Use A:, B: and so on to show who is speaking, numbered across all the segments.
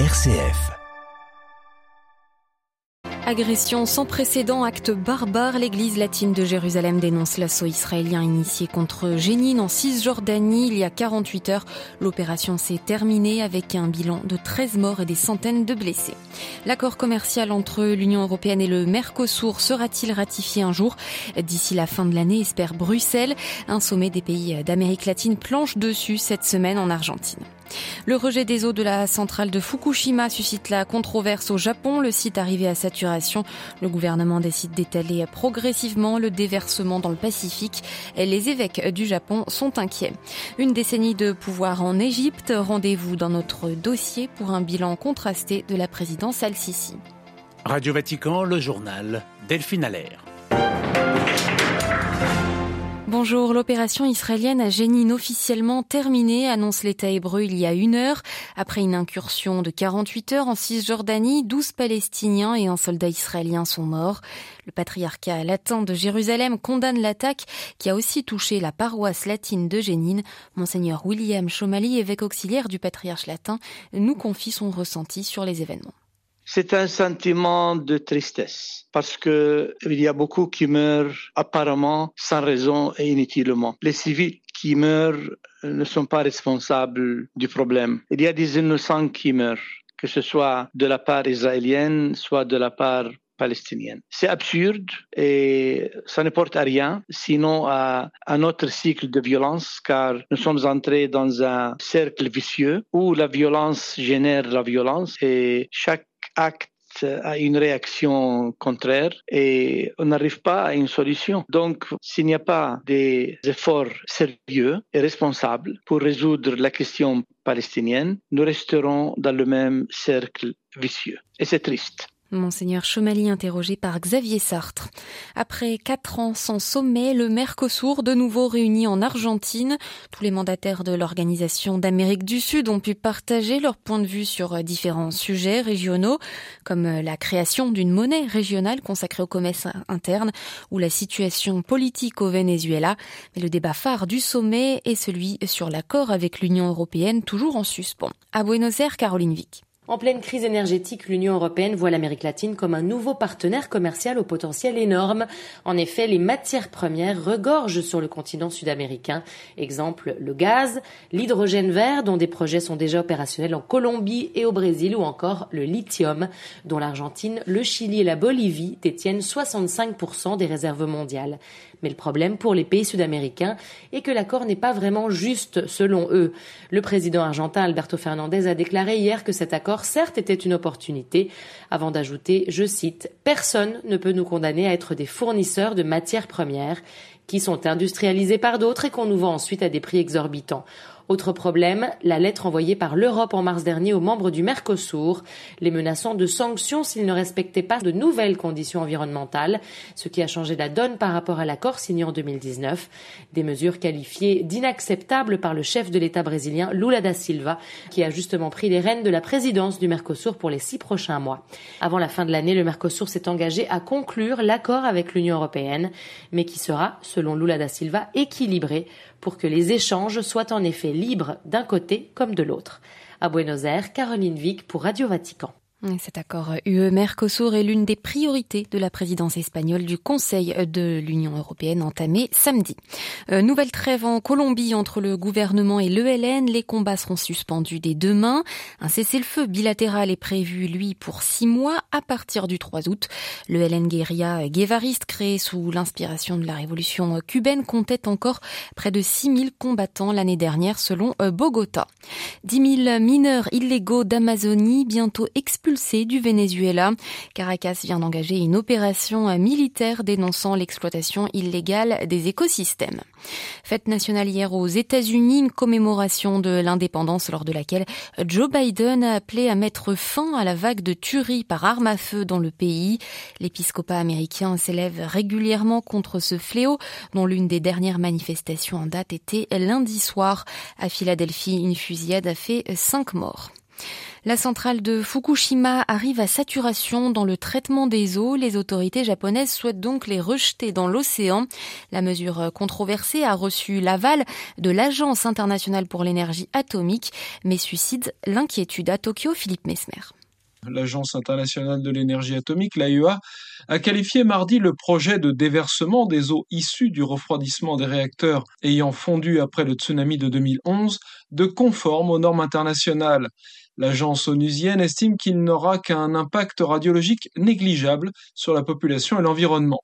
A: RCF.
B: Agression sans précédent, acte barbare, l'église latine de Jérusalem dénonce l'assaut israélien initié contre Jénine en Cisjordanie il y a 48 heures. L'opération s'est terminée avec un bilan de 13 morts et des centaines de blessés. L'accord commercial entre l'Union européenne et le Mercosur sera-t-il ratifié un jour? D'ici la fin de l'année, espère Bruxelles. Un sommet des pays d'Amérique latine planche dessus cette semaine en Argentine. Le rejet des eaux de la centrale de Fukushima suscite la controverse au Japon. Le site arrivé à saturation, le gouvernement décide d'étaler progressivement le déversement dans le Pacifique. Les évêques du Japon sont inquiets. Une décennie de pouvoir en Égypte. Rendez-vous dans notre dossier pour un bilan contrasté de la présidence Al-Sisi.
C: Radio Vatican, le journal Delphine Allaire.
B: Bonjour, l'opération israélienne à Jénine officiellement terminée, annonce l'État hébreu il y a une heure. Après une incursion de 48 heures en Cisjordanie, 12 Palestiniens et un soldat israélien sont morts. Le patriarcat latin de Jérusalem condamne l'attaque qui a aussi touché la paroisse latine de Jénine. Monseigneur William Chomali, évêque auxiliaire du patriarche latin, nous confie son ressenti sur les événements.
D: C'est un sentiment de tristesse parce que il y a beaucoup qui meurent apparemment sans raison et inutilement. Les civils qui meurent ne sont pas responsables du problème. Il y a des innocents qui meurent, que ce soit de la part israélienne, soit de la part palestinienne. C'est absurde et ça ne porte à rien, sinon à un autre cycle de violence, car nous sommes entrés dans un cercle vicieux où la violence génère la violence et chaque acte a une réaction contraire et on n'arrive pas à une solution. Donc, s'il n'y a pas des efforts sérieux et responsables pour résoudre la question palestinienne, nous resterons dans le même cercle vicieux. Et c'est triste.
B: Monseigneur Chomali interrogé par Xavier Sartre. Après quatre ans sans sommet, le Mercosur de nouveau réuni en Argentine. Tous les mandataires de l'Organisation d'Amérique du Sud ont pu partager leur point de vue sur différents sujets régionaux, comme la création d'une monnaie régionale consacrée au commerce interne ou la situation politique au Venezuela. Mais le débat phare du sommet est celui sur l'accord avec l'Union européenne, toujours en suspens. À Buenos Aires, Caroline Vic.
E: En pleine crise énergétique, l'Union européenne voit l'Amérique latine comme un nouveau partenaire commercial au potentiel énorme. En effet, les matières premières regorgent sur le continent sud-américain. Exemple, le gaz, l'hydrogène vert, dont des projets sont déjà opérationnels en Colombie et au Brésil, ou encore le lithium, dont l'Argentine, le Chili et la Bolivie détiennent 65% des réserves mondiales. Mais le problème pour les pays sud-américains est que l'accord n'est pas vraiment juste selon eux. Le président argentin Alberto Fernandez a déclaré hier que cet accord certes était une opportunité, avant d'ajouter, je cite, Personne ne peut nous condamner à être des fournisseurs de matières premières qui sont industrialisées par d'autres et qu'on nous vend ensuite à des prix exorbitants. Autre problème, la lettre envoyée par l'Europe en mars dernier aux membres du Mercosur, les menaçant de sanctions s'ils ne respectaient pas de nouvelles conditions environnementales, ce qui a changé la donne par rapport à l'accord signé en 2019. Des mesures qualifiées d'inacceptables par le chef de l'État brésilien Lula da Silva, qui a justement pris les rênes de la présidence du Mercosur pour les six prochains mois. Avant la fin de l'année, le Mercosur s'est engagé à conclure l'accord avec l'Union européenne, mais qui sera, selon Lula da Silva, équilibré pour que les échanges soient en effet libres d'un côté comme de l'autre. À Buenos Aires, Caroline Vic pour Radio Vatican.
B: Cet accord UE-Mercosur est l'une des priorités de la présidence espagnole du Conseil de l'Union européenne entamée samedi. Euh, nouvelle trêve en Colombie entre le gouvernement et l'ELN. Les combats seront suspendus dès demain. Un cessez-le-feu bilatéral est prévu, lui, pour six mois à partir du 3 août. L'ELN guérilla guévariste créé sous l'inspiration de la révolution cubaine comptait encore près de 6000 combattants l'année dernière selon euh, Bogota. 10 000 mineurs illégaux d'Amazonie bientôt expulsés du Venezuela. Caracas vient d'engager une opération militaire dénonçant l'exploitation illégale des écosystèmes. Fête nationale hier aux États-Unis, une commémoration de l'indépendance lors de laquelle Joe Biden a appelé à mettre fin à la vague de tueries par arme à feu dans le pays. L'épiscopat américain s'élève régulièrement contre ce fléau, dont l'une des dernières manifestations en date était lundi soir. À Philadelphie, une fusillade a fait cinq morts. La centrale de Fukushima arrive à saturation dans le traitement des eaux. Les autorités japonaises souhaitent donc les rejeter dans l'océan. La mesure controversée a reçu l'aval de l'Agence internationale pour l'énergie atomique, mais suscite l'inquiétude à Tokyo, Philippe Mesmer
A: l'Agence internationale de l'énergie atomique, l'AEA, a qualifié mardi le projet de déversement des eaux issues du refroidissement des réacteurs ayant fondu après le tsunami de 2011 de conforme aux normes internationales. L'agence onusienne estime qu'il n'aura qu'un impact radiologique négligeable sur la population et l'environnement.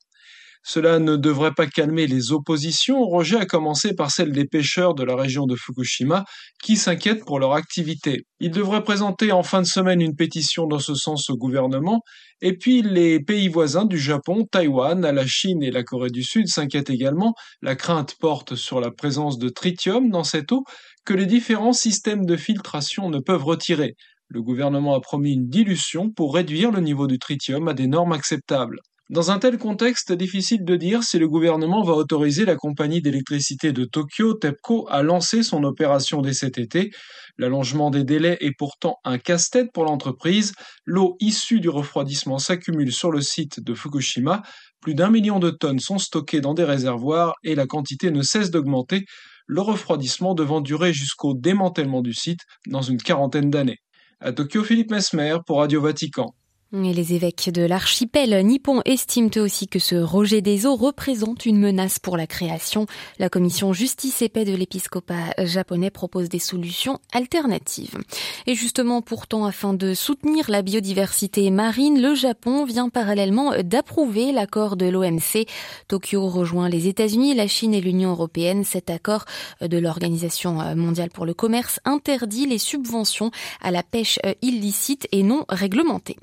A: Cela ne devrait pas calmer les oppositions au rejet, à commencer par celle des pêcheurs de la région de Fukushima, qui s'inquiètent pour leur activité. Ils devraient présenter en fin de semaine une pétition dans ce sens au gouvernement, et puis les pays voisins du Japon, Taïwan, la Chine et la Corée du Sud s'inquiètent également. La crainte porte sur la présence de tritium dans cette eau que les différents systèmes de filtration ne peuvent retirer. Le gouvernement a promis une dilution pour réduire le niveau du tritium à des normes acceptables. Dans un tel contexte, difficile de dire si le gouvernement va autoriser la compagnie d'électricité de Tokyo, TEPCO, à lancer son opération dès cet été. L'allongement des délais est pourtant un casse-tête pour l'entreprise. L'eau issue du refroidissement s'accumule sur le site de Fukushima. Plus d'un million de tonnes sont stockées dans des réservoirs et la quantité ne cesse d'augmenter, le refroidissement devant durer jusqu'au démantèlement du site dans une quarantaine d'années. À Tokyo, Philippe Mesmer pour Radio Vatican.
B: Les évêques de l'archipel nippon estiment eux aussi que ce rejet des eaux représente une menace pour la création. La commission justice et paix de l'épiscopat japonais propose des solutions alternatives. Et justement, pourtant, afin de soutenir la biodiversité marine, le Japon vient parallèlement d'approuver l'accord de l'OMC. Tokyo rejoint les États-Unis, la Chine et l'Union européenne. Cet accord de l'Organisation mondiale pour le commerce interdit les subventions à la pêche illicite et non réglementée.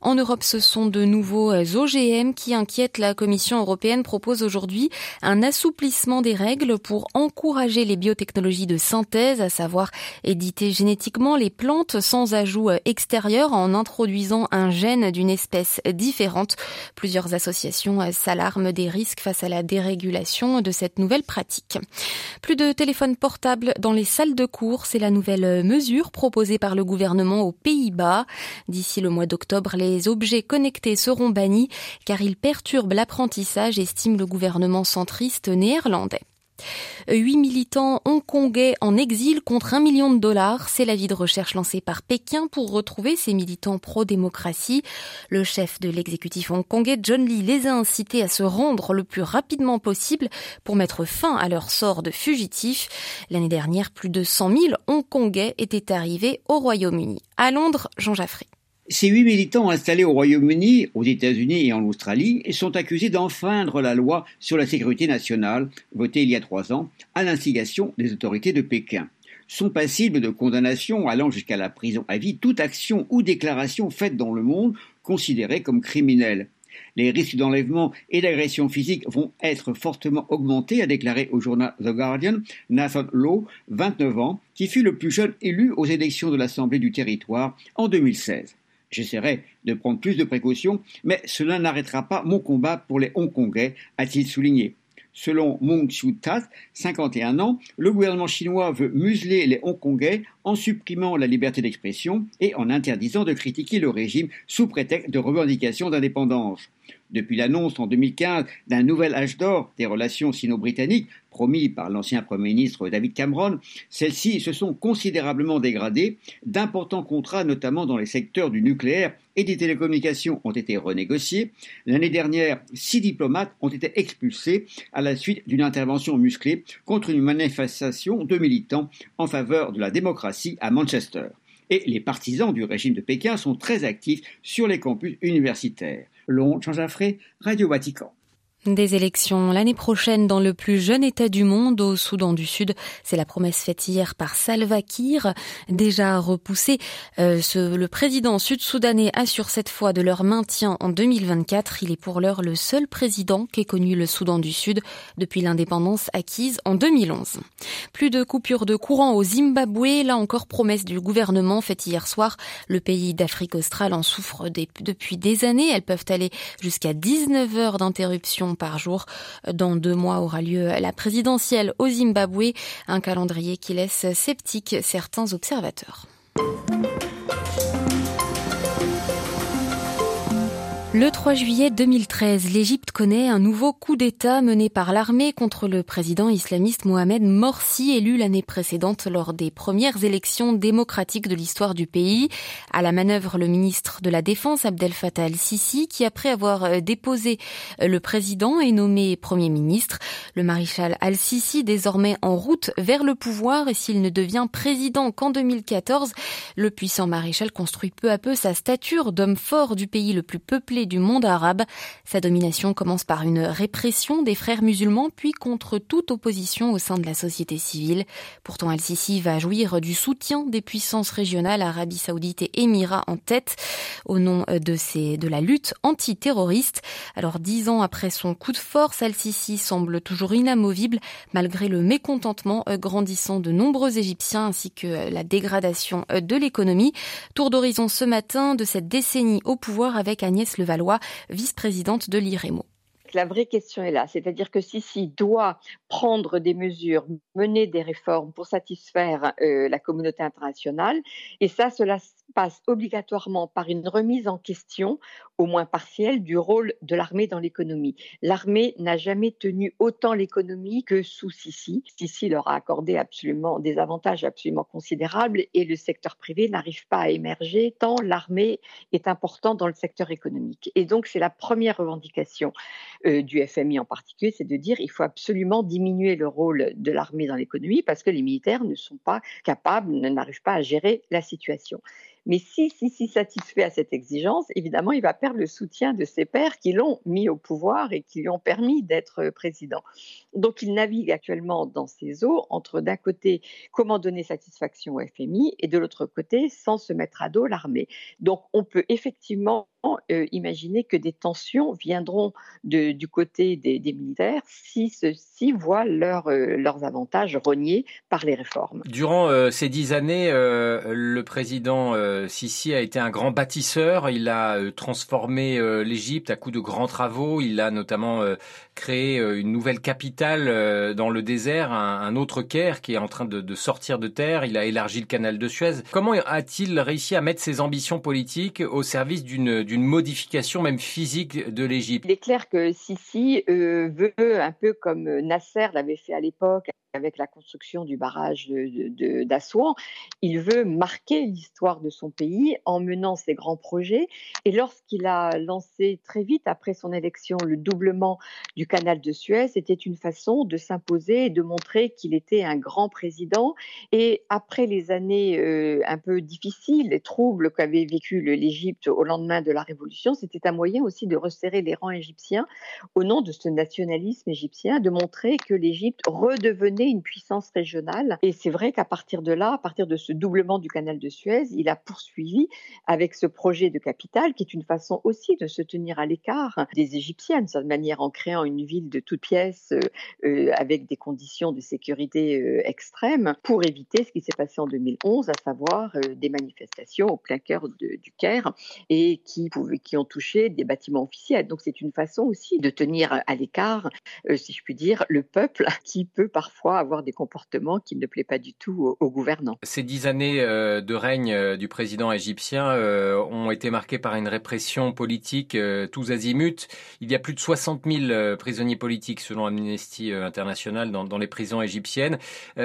B: En Europe, ce sont de nouveaux euh, OGM qui inquiètent. La Commission européenne propose aujourd'hui un assouplissement des règles pour encourager les biotechnologies de synthèse, à savoir éditer génétiquement les plantes sans ajout euh, extérieur en introduisant un gène d'une espèce différente. Plusieurs associations euh, s'alarment des risques face à la dérégulation de cette nouvelle pratique. Plus de téléphones portables dans les salles de cours, c'est la nouvelle mesure proposée par le gouvernement aux Pays-Bas. D'ici le mois d'octobre, les objets connectés seront bannis car ils perturbent l'apprentissage, estime le gouvernement centriste néerlandais. Huit militants hongkongais en exil contre un million de dollars. C'est l'avis de recherche lancé par Pékin pour retrouver ces militants pro-démocratie. Le chef de l'exécutif hongkongais, John Lee, les a incités à se rendre le plus rapidement possible pour mettre fin à leur sort de fugitifs. L'année dernière, plus de 100 000 Hongkongais étaient arrivés au Royaume-Uni. À Londres, Jean Jaffré.
F: Ces huit militants installés au Royaume-Uni, aux États-Unis et en Australie sont accusés d'enfreindre la loi sur la sécurité nationale, votée il y a trois ans, à l'instigation des autorités de Pékin. Sont passibles de condamnation allant jusqu'à la prison à vie toute action ou déclaration faite dans le monde considérée comme criminelle. Les risques d'enlèvement et d'agression physique vont être fortement augmentés, a déclaré au journal The Guardian Nathan Lowe, 29 ans, qui fut le plus jeune élu aux élections de l'Assemblée du territoire en 2016. J'essaierai de prendre plus de précautions, mais cela n'arrêtera pas mon combat pour les Hongkongais, a-t-il souligné. Selon Mong Chiu-tat, 51 ans, le gouvernement chinois veut museler les Hongkongais en supprimant la liberté d'expression et en interdisant de critiquer le régime sous prétexte de revendication d'indépendance. Depuis l'annonce en 2015 d'un nouvel âge d'or des relations sino-britanniques promis par l'ancien Premier ministre David Cameron, celles-ci se sont considérablement dégradées. D'importants contrats, notamment dans les secteurs du nucléaire et des télécommunications, ont été renégociés. L'année dernière, six diplomates ont été expulsés à la suite d'une intervention musclée contre une manifestation de militants en faveur de la démocratie à Manchester. Et les partisans du régime de Pékin sont très actifs sur les campus universitaires. Long Jean Radio Vatican.
B: Des élections l'année prochaine dans le plus jeune État du monde, au Soudan du Sud. C'est la promesse faite hier par Salva Kiir, déjà repoussé. Euh, le président sud-soudanais assure cette fois de leur maintien en 2024. Il est pour l'heure le seul président qu'ait connu le Soudan du Sud depuis l'indépendance acquise en 2011. Plus de coupures de courant au Zimbabwe. Là encore, promesse du gouvernement faite hier soir. Le pays d'Afrique australe en souffre depuis des années. Elles peuvent aller jusqu'à 19 heures d'interruption par jour. Dans deux mois aura lieu la présidentielle au Zimbabwe, un calendrier qui laisse sceptique certains observateurs. Le 3 juillet 2013, l'Égypte connaît un nouveau coup d'État mené par l'armée contre le président islamiste Mohamed Morsi, élu l'année précédente lors des premières élections démocratiques de l'histoire du pays. À la manœuvre, le ministre de la Défense Abdel Fattah al-Sisi, qui après avoir euh, déposé euh, le président est nommé Premier ministre. Le maréchal al-Sisi, désormais en route vers le pouvoir, et s'il ne devient président qu'en 2014, le puissant maréchal construit peu à peu sa stature d'homme fort du pays le plus peuplé du monde arabe. Sa domination commence par une répression des frères musulmans, puis contre toute opposition au sein de la société civile. Pourtant, Al-Sisi va jouir du soutien des puissances régionales, Arabie Saoudite et Émirats en tête, au nom de, ces, de la lutte antiterroriste. Alors, dix ans après son coup de force, Al-Sisi semble toujours inamovible, malgré le mécontentement grandissant de nombreux Égyptiens ainsi que la dégradation de l'économie. Tour d'horizon ce matin de cette décennie au pouvoir avec Agnès Leval vice-présidente de l'IREMO
G: la vraie question est là, c'est-à-dire que Sisi doit prendre des mesures, mener des réformes pour satisfaire euh, la communauté internationale, et ça, cela passe obligatoirement par une remise en question, au moins partielle, du rôle de l'armée dans l'économie. L'armée n'a jamais tenu autant l'économie que sous Sisi. Sisi leur a accordé absolument des avantages absolument considérables et le secteur privé n'arrive pas à émerger tant l'armée est importante dans le secteur économique. Et donc c'est la première revendication euh, du FMI en particulier, c'est de dire il faut absolument diminuer le rôle de l'armée dans l'économie parce que les militaires ne sont pas capables, n'arrivent pas à gérer la situation. Mais si, si, si satisfait à cette exigence, évidemment, il va perdre le soutien de ses pairs qui l'ont mis au pouvoir et qui lui ont permis d'être président. Donc, il navigue actuellement dans ces eaux entre d'un côté comment donner satisfaction au FMI et de l'autre côté sans se mettre à dos l'armée. Donc, on peut effectivement euh, imaginer que des tensions viendront du côté des, militaires si ceux-ci voient euh, leurs avantages rognés par les réformes.
H: Durant euh, ces dix années, le président Sisi a été un grand bâtisseur. Il a transformé l'Égypte à coups de grands travaux. Il a notamment créé une nouvelle capitale dans le désert, un, autre Caire qui est en train de, de sortir de terre. Il a élargi le canal de Suez. Comment a-t-il réussi à mettre ses ambitions politiques au service d'une une modification même physique de l'Égypte?
G: Il est clair que Sisi euh, veut, un peu comme Nasser l'avait fait à l'époque, avec la construction du barrage d'Assouan. De, il veut marquer l'histoire de son pays en menant ses grands projets. Et lorsqu'il a lancé très vite après son élection le doublement du canal de Suez, c'était une façon de s'imposer et de montrer qu'il était un grand président. Et après les années euh, un peu difficiles, les troubles qu'avait vécu l'Égypte au lendemain de la Révolution, c'était un moyen aussi de resserrer les rangs égyptiens au nom de ce nationalisme égyptien, de montrer que l'Égypte redevenait une puissance régionale. Et c'est vrai qu'à partir de là, à partir de ce doublement du canal de Suez, il a poursuivi avec ce projet de capitale, qui est une façon aussi de se tenir à l'écart des Égyptiens, de manière en créant une ville de toutes pièces euh, euh, avec des conditions de sécurité euh, extrêmes pour éviter ce qui s'est passé en 2011, à savoir des manifestations au plein cœur du Caire et qui, qui ont touché des bâtiments officiels. Donc c'est une façon aussi de tenir à l'écart, si je puis dire, le peuple qui peut parfois avoir des comportements qui ne plaisent pas du tout aux, gouvernants.
H: Ces dix années de règne du président égyptien euh, ont été marquées par une répression politique tous azimuts. Il y a plus de 60 000 prisonniers politiques selon Amnesty International dans, dans les prisons égyptiennes.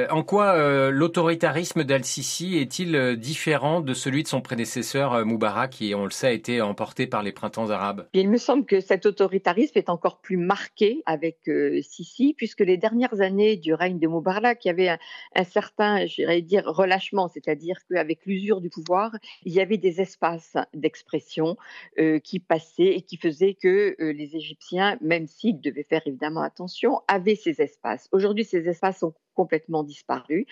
H: En quoi l'autoritarisme d'Al-Sisi est-il différent de celui de son prédécesseur Moubarak qui, on le sait, a été emporté par les printemps arabes?
G: Il me semble que cet autoritarisme est encore plus marqué avec Sisi puisque les dernières années du règne de Moubarak, il y avait un, certain, j'irais dire, relâchement, c'est-à-dire qu'avec l'usure du pouvoir, il y avait des espaces d'expression euh, qui passaient et qui faisaient que euh, les Égyptiens, même s'ils devaient faire évidemment attention, avaient ces espaces. Aujourd'hui, ces espaces ont complètement disparu,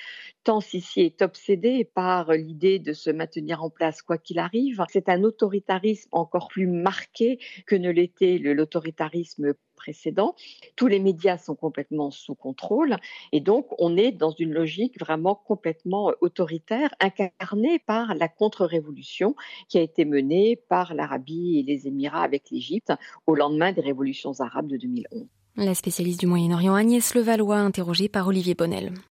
G: tant Sisi est obsédé par l'idée de se maintenir en place quoi qu'il arrive. C'est un autoritarisme encore plus marqué que ne l'était l'autoritarisme précédent. Tous les médias sont complètement sous contrôle et donc on est dans une logique vraiment complètement autoritaire incarnée par la contre-révolution qui a été menée par l'Arabie et les Émirats avec l'Égypte au lendemain des révolutions arabes de 2011.
B: La spécialiste du Moyen-Orient Agnès Levallois, interrogée par Olivier Bonnel.